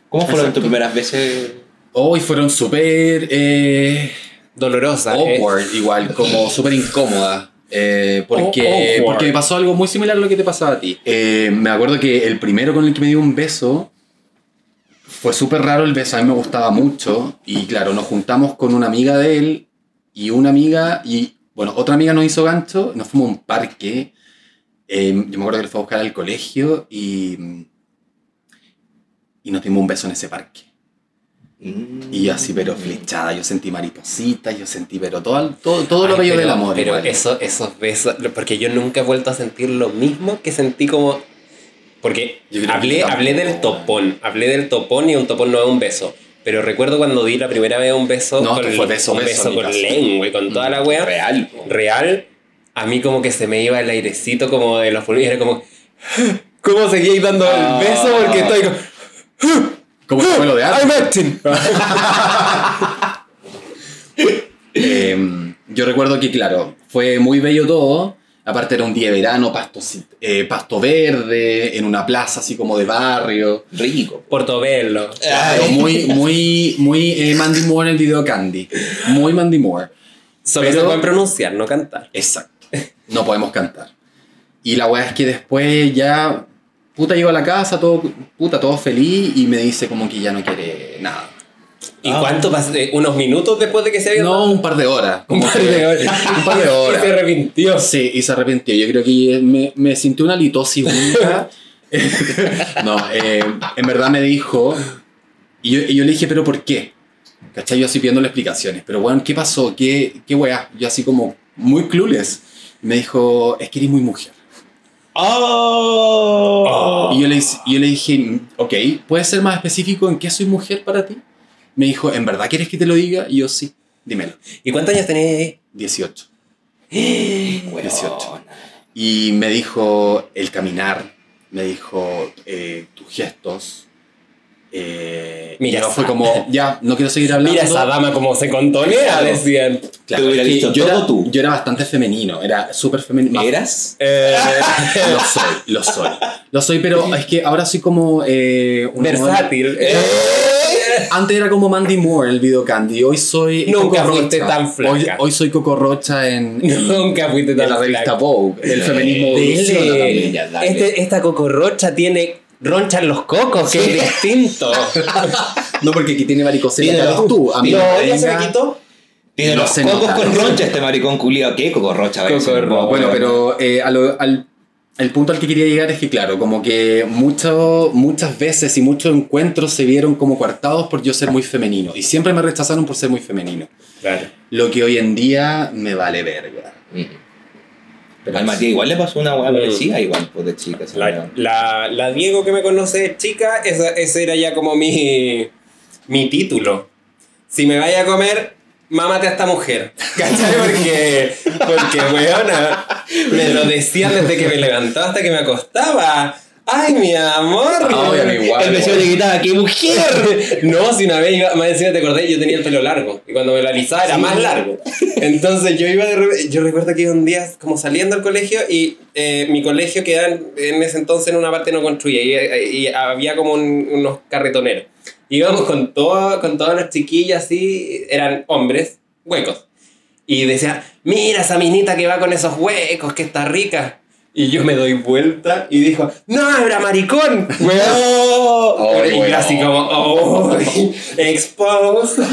¿Cómo fueron Exacto. tus primeras veces? Hoy fueron súper eh, Dolorosa. ¿eh? awkward, igual, como súper incómoda. eh, porque, Oh, porque me pasó algo muy similar a lo que te pasaba a ti. Eh, me acuerdo que el primero con el que me dio un beso fue súper raro el beso, a mí me gustaba mucho. Y claro, nos juntamos con una amiga de él y una amiga, y bueno, otra amiga nos hizo gancho, nos fuimos a un parque. eh, yo me acuerdo que le fue a buscar al colegio y, y nos dimos un beso en ese parque. Mm. Y yo así, pero flechada, yo sentí maripositas, yo sentí, pero todo, todo, todo lo Ay, bello pero- del amor. Pero igual. eso, esos besos, porque yo nunca he vuelto a sentir lo mismo que sentí como. Porque hablé, hablé del topón, hablé del topón y un topón no es un beso. Pero recuerdo cuando di la primera vez un beso No, con, fue beso, un beso, con lengua y con toda la wea Real. real, a mí como que se me iba el airecito como de los pulmones, era como. ¿Cómo seguíais dando Ah. el beso? Porque estoy como. Como el vuelo de I'm arte. acting. Eh, yo recuerdo que, claro, fue muy bello todo. Aparte era un día de verano, pasto, eh, pasto verde, en una plaza así como de barrio. Rico. Portobello. Claro, muy, muy, muy eh, Mandy Moore en el video Candy. Muy Mandy Moore. Solo Pero- se pueden pronunciar, no cantar. Exacto. No podemos cantar. Y la weá es que después ya, puta, llego a la casa, todo, puta, todo feliz y me dice como que ya no quiere nada. ¿Y Ah. cuánto pasó? Eh, ¿Unos minutos después de que se había No, un par de horas. Un par de horas. Un par de horas. Y se arrepintió. Sí, y se arrepintió. Yo creo que me, me sintió una litosis única. no, eh, en verdad me dijo. Y yo, y yo le dije, ¿pero por qué? ¿Cachai? Yo así pidiéndole explicaciones. Pero, bueno, ¿qué pasó? ¿Qué, qué weá? Yo así como muy clueless. Me dijo, es que eres muy mujer. ¡Oh! Y yo le, yo le dije, ok, ¿puedes ser más específico en qué soy mujer para ti? Me dijo, ¿en verdad quieres que te lo diga? Y yo, sí, dímelo. ¿Y cuántos años tenés? 18. Weona. 18. Y me dijo el caminar, me dijo eh, tus gestos. Eh, Mira y yo esa- fue como, ya, no quiero seguir hablando. Mira esa dama como se contonea, Claro. decían. Claro, que dicho yo, todo era, tú. yo era bastante femenino, era súper femenino. ¿Eras? Eh, Lo soy, lo soy. Lo soy, pero es que ahora soy como... Eh, una versátil. modelo- Antes era como Mandy Moore en el video Candy, hoy soy Nunca Coco fuiste Rocha. tan flaca. Hoy, hoy soy Coco Rocha en, en, Nunca fuiste en tan la revista flaca. Vogue. El feminismo evoluciona Dele. dale. Este- esta cocorrocha tiene roncha en los cocos, que es distinto. No, porque aquí tiene varicocela tú. A mí no, ya se me quitó. Tiene No los cocos nota. con roncha este maricón culiado. ¿Qué coco rocha? Bueno, pero eh, a lo- al, el punto al que quería llegar es que, claro, como que mucho, muchas veces y muchos encuentros se vieron como coartados por yo ser muy femenino. Y siempre me rechazaron por ser muy femenino. Claro. Lo que hoy en día me vale verga. Mm. Pero Al Matías igual le pasó una Mm. parecida, igual, pues de chica. la, la Diego que me conoce de chica, esa- ese era ya como mi, mi título. Si me vaya a comer, mámate a esta mujer. ¿Cachai? Porque, porque weona, me lo decían desde que me levantaba hasta que me acostaba. ¡Ay, mi amor! Ay, a mí igual, El vecino le gritaba, ¡qué mujer! No, si una vez iba, más encima te acordé, yo tenía el pelo largo. Y cuando me lo alisaba era más largo. Entonces yo iba de Yo recuerdo que iba un día como saliendo al colegio y eh, mi colegio quedaba en, en ese entonces en una parte no construida y, y había como un- unos carretoneros. Íbamos con, todo, con todas las chiquillas así, eran hombres, huecos. Y decía, mira esa minita que va con esos huecos, que está rica. Y yo me doy vuelta y dijo, no, era maricón. Weón. Ay, y así como, oh, exposed.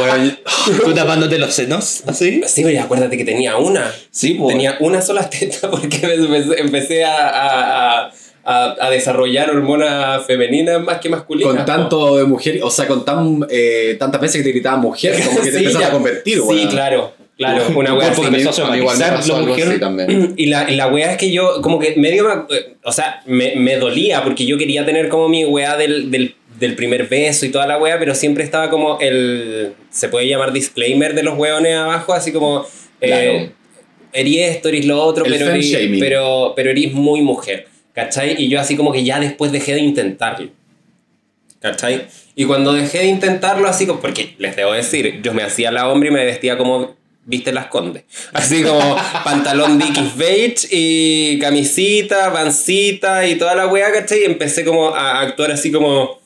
Weón, ¿Tú tapándote los senos? ¿Así? Sí, pero acuérdate que tenía una. Sí, pues. Tenía una sola teta porque empecé, empecé a, a, a, a- a desarrollar hormonas femeninas más que masculinas. Con tanto de mujer, o sea, con tan, eh, tantas veces que te gritaban mujer, como que te Sí, empezaste ya. a convertir, Sí, claro, claro. Una cuerpo así. Empezó a somatizar la mujer. también. Y la, la weá es que yo, como que medio me, o sea, me, me dolía porque yo quería tener como mi weá del, del, del primer beso y toda la weá, pero siempre estaba como el, se puede llamar disclaimer de los weones abajo, así como, eh, Claro. erí esto, eres lo otro, El pero shaming. pero, pero eres muy mujer, ¿cachai? Y yo así como que ya después dejé de intentarlo. ¿Cachai? Y cuando dejé de intentarlo, así como, porque les debo decir, yo me hacía la hombre y me vestía como viste las condes. Así como pantalón Dickies beige y camisita, pancita y toda la weá, ¿cachai? Y empecé como a actuar así como,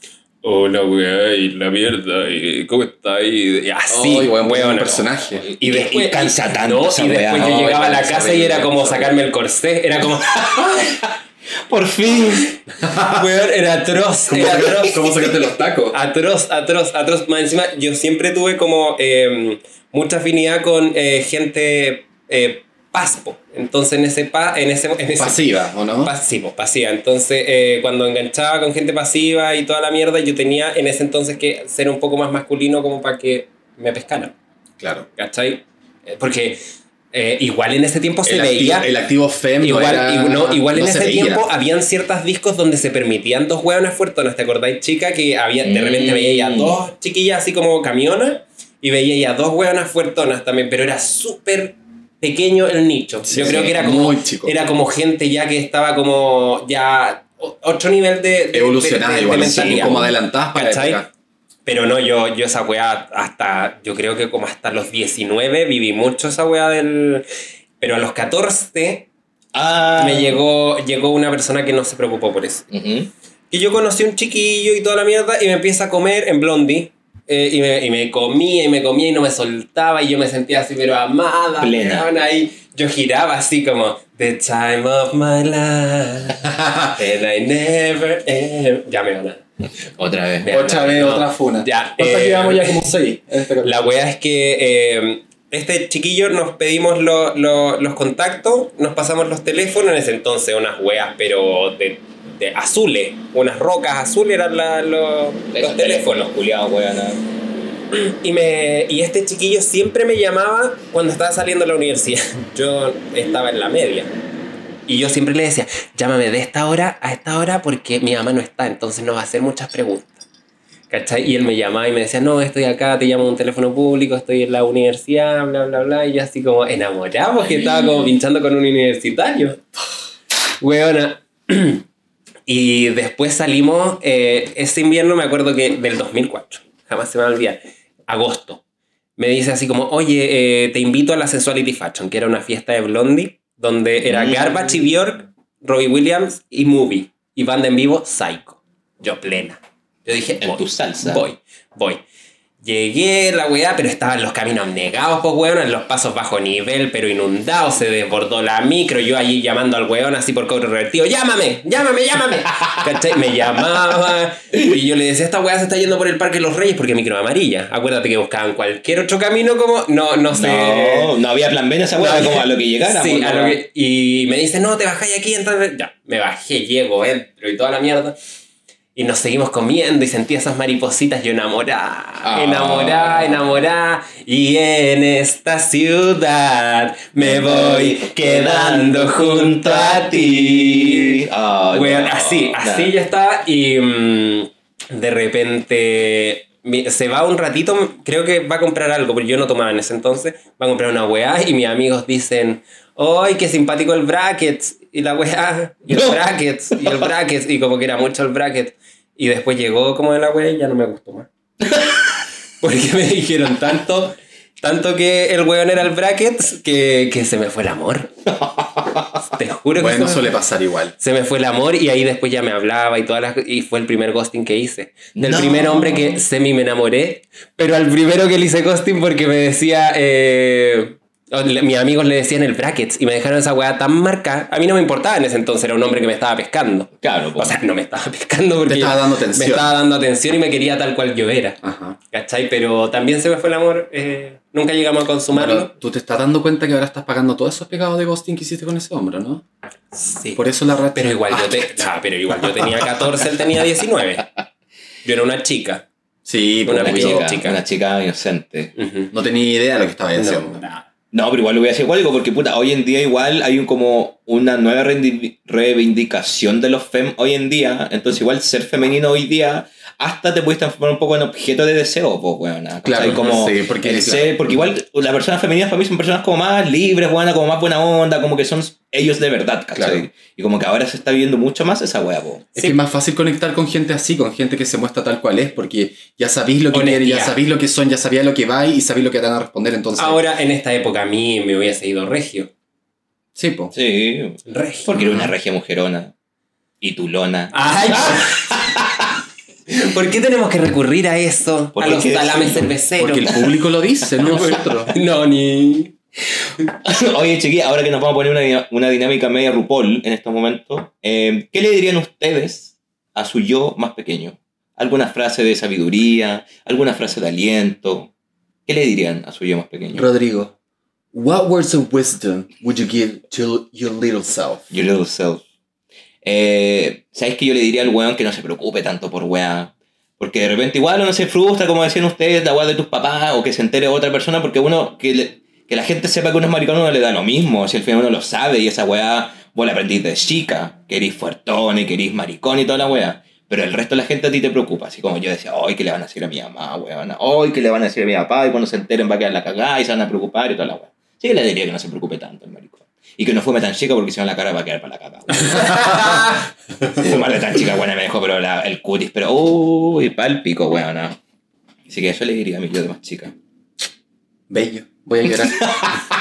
hola weá, y la mierda, y cómo está, y, y así, Ay, weón, weona. un personaje. Y después, Y cansa tanto no, y después weá. yo llegaba a la casa y era como sacarme el corsé, era como, Por fin. weón, era atroz, era atroz. ¿Cómo sacaste los tacos? Atroz, atroz, atroz. Más encima, yo siempre tuve como eh, mucha afinidad con eh, gente eh, paspo. Entonces, en ese, pa, en ese, en ese Pasiva, ¿o no? Pasivo, pasiva. Entonces, eh, cuando enganchaba con gente pasiva y toda la mierda, yo tenía en ese entonces que ser un poco más masculino como para que me pescaran. Claro. ¿Cachai? Porque eh, igual en ese tiempo se El veía. activo, el activo fem Igual, no era- y- no, igual en no se ese veía. tiempo habían ciertas discos donde se permitían dos hueonas fuertonas, ¿te acordáis, chica? Que había, de repente Mm. veía ya dos chiquillas así como camionas y veía ya dos hueonas fuertonas también, pero era súper pequeño el nicho. Sí, Yo creo sí, que era como, muy chico. era como gente ya que estaba como ya otro nivel de, de- Evolucionada de- igual, de sí, como adelantadas para. Pero no, yo, yo esa weá hasta, yo creo que como hasta los 19 viví mucho esa weá del... Pero a los 14 Ah. me llegó, llegó una persona que no se preocupó por eso. Ujú. Y yo conocí un chiquillo y toda la mierda y me empieza a comer en Blondie. eh, y, me, y me comía y me comía y no me soltaba y yo me sentía así pero amada. Plena. weón, ahí yo giraba así como The time of my life and I never ever... Ya me van a... Otra vez. Otra vez, no. otra funa. Ya, ¿Cuántas eh, llevamos ya? Como seis. este. La wea es que eh, este chiquillo nos pedimos lo- lo- los contactos, nos pasamos los teléfonos, en ese entonces unas weas, pero de, de azules, unas rocas azules eran la- lo- los teléfonos. culiados, weón. Y, me, y este chiquillo siempre me llamaba cuando estaba saliendo de la universidad. Yo estaba en la media. Y yo siempre le decía, llámame de esta hora a esta hora porque mi mamá no está, entonces no va a hacer muchas preguntas. ¿Cachai? Y él me llamaba y me decía, no, estoy acá, te llamo a un teléfono público, estoy en la universidad, bla, bla, bla. Y yo así como enamorado porque estaba como pinchando con un universitario. Weona. Y después salimos, eh, ese invierno me acuerdo que del 2004, jamás se me va a olvidar, agosto. Me dice así como, oye, eh, te invito a la Sensuality Fashion, que era una fiesta de Blondie, donde era Mm. Garbage y Bjork, Robbie Williams y Movie. Y banda en vivo, Psycho. Yo plena. Yo dije, En voy, tu salsa. Voy, voy. Llegué la weá, pero estaban los caminos negados, pues weón, en los pasos bajo nivel, pero inundados, se desbordó la micro, yo allí llamando al weón así por cobro revertido, llámame, llámame, llámame. ¿Cachai? Me llamaba y yo le decía, esta weá se está yendo por el Parque de los Reyes porque micro amarilla. Acuérdate que buscaban cualquier otro camino como, no, no sé. No, no había plan B en esa weá, No, como a lo que llegara. Sí, a lo que- y me dice, no, te bajáis aquí, entonces ya, me bajé, llego, entro y toda la mierda. Y nos seguimos comiendo y sentí esas maripositas, yo enamorada, Ah. enamorada, enamorada. Y en esta ciudad me voy quedando junto a ti. Weón, no, así, no. así ya estaba. Y mm, de repente se va un ratito, creo que va a comprar algo, porque yo no tomaba en ese entonces, va a comprar una weá y mis amigos dicen, ¡ay, qué simpático el brackets! Y la weá, y el brackets, y el brackets, y como que era mucho el bracket. Y después llegó como de la weá y ya no me gustó más. Porque me dijeron tanto, tanto que el weón era el brackets que, que se me fue el amor. Te juro que Bueno, se me suele pasar igual. se me fue el amor y ahí después ya me hablaba y todas las y fue el primer ghosting que hice. Del No. primer hombre que semi me enamoré, pero al primero que le hice ghosting porque me decía eh, le- mis amigos le decían el brackets y me dejaron esa weá tan marcada. A mí no me importaba en ese entonces, era un hombre que me estaba pescando. Claro, po. O sea, no me estaba pescando porque Te estaba dando atención. me estaba dando atención y me quería tal cual yo era. Ajá. ¿Cachai? Pero también se me fue el amor. eh, nunca llegamos a consumarlo. Bueno, tú te estás dando cuenta que ahora estás pagando todos esos pecados de ghosting que hiciste con ese hombre, ¿no? Sí. Por eso la red. Pero igual yo te, ah, pero igual yo tenía 14, él tenía 19. Yo era una chica. Sí, Una pues, una, pequeña chica, chica. una chica inocente. Ujú. no tenía idea de lo que estaba haciendo. No, No, pero igual lo voy a decir igual, porque puta, hoy en día igual hay un, como una nueva reivindicación de los fem hoy en día. Entonces igual ser femenino hoy día hasta te puedes transformar un poco en objeto de deseo, pues, weona. ¿cachai? Claro, como sí, porque- el claro. porque igual las personas femeninas para mí son personas como más libres, buenas, como más buena onda, como que son ellos de verdad, ¿cachai? Claro. Y como que ahora se está viendo mucho más esa wea, po. Es Sí. que es más fácil conectar con gente así, con gente que se muestra tal cual es, porque ya sabéis lo que quieren, ya sabéis lo que son, ya sabéis lo que va y sabéis lo que te van a responder, entonces. Ahora, en esta época, a mí me hubiese ido regio. Sí, po. Sí, Regio. porque era una regia mujerona. Y tulona. ¡Ay! ¿Por qué tenemos que recurrir a eso? ¿Por a los talames cerveceros. Porque el público lo dice, no nosotros. No, ni. Oye, chiquilla, ahora que nos vamos a poner una, una dinámica media RuPaul en estos momentos, eh, ¿qué le dirían ustedes a su yo más pequeño? ¿Alguna frase de sabiduría? ¿Alguna frase de aliento? ¿Qué le dirían a su yo más pequeño? Rodrigo, what words of wisdom would you give to your little self? Your little self. Eh, ¿Sabéis que yo le diría al weón que no se preocupe tanto por weá? Porque de repente igual uno se frustra, como decían ustedes, la weá de tus papás o que se entere otra persona, porque uno, que, que la gente sepa que uno es maricón, uno le da lo mismo. Si al final uno lo sabe y esa weá, vos la aprendís de chica, que eres fuertón y que eres maricón y toda la weá. Pero el resto de la gente a ti te preocupa. Así como yo decía, hoy que le van a decir a mi mamá, weón. Hoy que le van a decir a mi papá y cuando se enteren va a quedar la cagada y se van a preocupar y toda la weá. Sí que le diría que no se preocupe tanto el maricón. Y que no fume tan chica porque si no la cara va a quedar para la cagada. Fumarle tan chica, bueno, me dejó pero la- el cutis, pero uy, pálpico, weón. ¿no? Así que eso le diría a mi yo de más chica. Bello. Voy a llorar.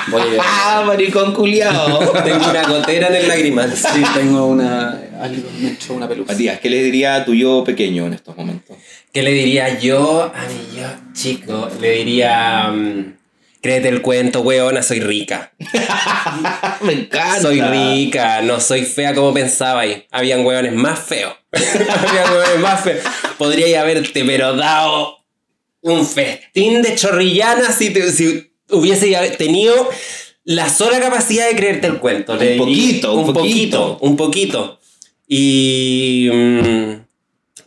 Voy a llorar. ¡Ah, maricón culiao! Tengo una gotera en el lagrimal. Sí, tengo una. Algo, me echó una pelusa. Matías, ¿qué le diría a tu yo pequeño en estos momentos? ¿Qué le diría yo a mi yo chico? Le diría. mm, Créete el cuento, weona, soy rica. Me encanta. Soy rica, no soy fea como pensaba ahí. Habían hueones más feos. Habían hueones más feos. Podría haberte, pero dado un festín de chorrillanas si, te- si hubiese tenido la sola capacidad de creerte el cuento. Un poquito, un poquito. poquito, un poquito. Y mm,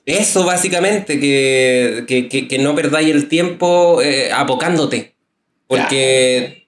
eso básicamente, que, que, que- que no perdáis el tiempo eh, apocándote. Porque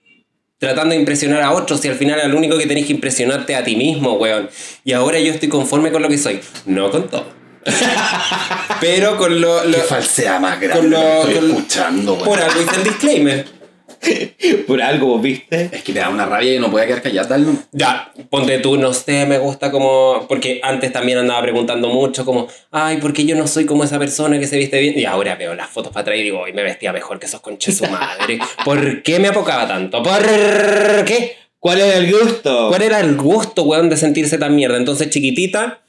tratando de impresionar a otros y al final al único que tenés que impresionarte a ti mismo, weón. Y ahora yo estoy conforme con lo que soy. No con todo. Pero con lo... lo- Qué falsedad más grande. con lo- que estoy con- escuchando, weón. por algo hice el disclaimer. Por algo, vos ¿viste? Es que me da una rabia y no puede quedar callada. Dale. Ya, ponte tú, no sé, me gusta como... Porque antes también andaba preguntando mucho como, ay, ¿por qué yo no soy como esa persona que se viste bien? Y ahora veo las fotos para atrás y digo, hoy me vestía mejor que esos conches su madre. ¿Por qué me apocaba tanto? ¿Por qué? ¿Cuál es el gusto? ¿Cuál era el gusto, weón, de sentirse tan mierda? Entonces, chiquitita,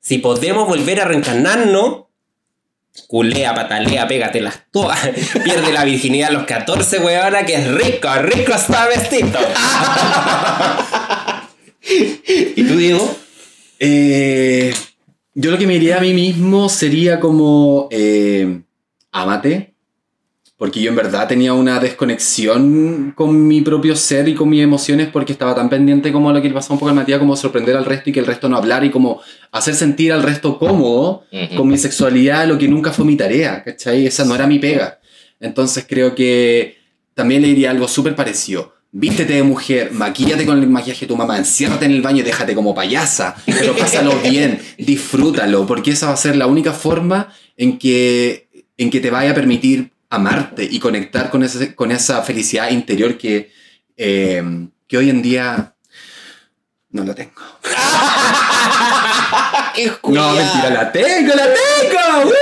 si podemos volver a reencarnarnos, culea, patalea, pégatelas todas. Pierde la virginidad a los 14, weona, que es rico, rico está vestido. ¿Y tú, Diego? Eh, yo lo que me diría a mí mismo sería como, eh, ámate, porque yo en verdad tenía una desconexión con mi propio ser y con mis emociones porque estaba tan pendiente como lo que le pasaba un poco al Matías, como sorprender al resto y que el resto no hablara y como hacer sentir al resto cómodo con mi sexualidad, lo que nunca fue mi tarea, ¿cachai? Esa no era mi pega. Entonces creo que también le diría algo súper parecido. Vístete de mujer, maquíllate con el maquillaje de tu mamá, enciérrate en el baño y déjate como payasa, pero pásalo bien, disfrútalo, porque esa va a ser la única forma en que en que te vaya a permitir amarte y conectar con, ese, con esa felicidad interior que, eh, que hoy en día no la tengo. ¡Qué No, mentira, la tengo, la tengo.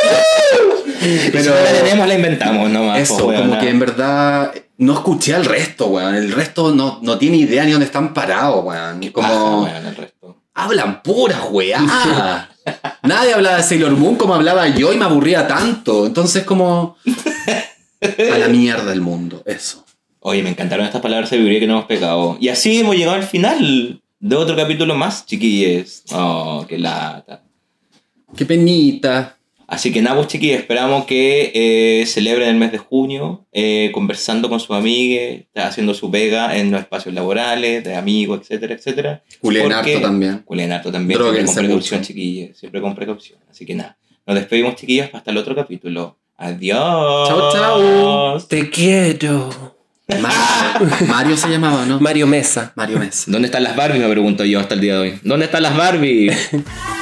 Pero si no la tenemos, la inventamos nomás. Eso, po, weona. como que en verdad no escuché al resto, weón. El resto no, no tiene idea ni dónde están parados, weón. Como weón, el resto. hablan puras weá. Nadie hablaba de Sailor Moon como hablaba yo y me aburría tanto. Entonces como a la mierda el mundo, eso. Oye, me encantaron estas palabras de sabiduría que nos hemos pegado. Y así hemos llegado al final de otro capítulo más, chiquillos. Oh, qué lata. Qué penita. Así que nada, pues chiquillos, esperamos que eh, celebren el mes de junio, eh, conversando con sus amigues, haciendo su pega en los espacios laborales, de amigos, etcétera, etcétera. Culen harto también. Culen harto también, siempre con precaución, mucho. chiquillos, siempre con precaución. Así que nada, nos despedimos, chiquillos, hasta el otro capítulo. Adiós. Chao, chao. Te quiero. Mario, Mario se llamaba, ¿no? Mario Mesa. Mario Mesa. ¿Dónde están las Barbie? Me pregunto yo hasta el día de hoy. ¿Dónde están las Barbie?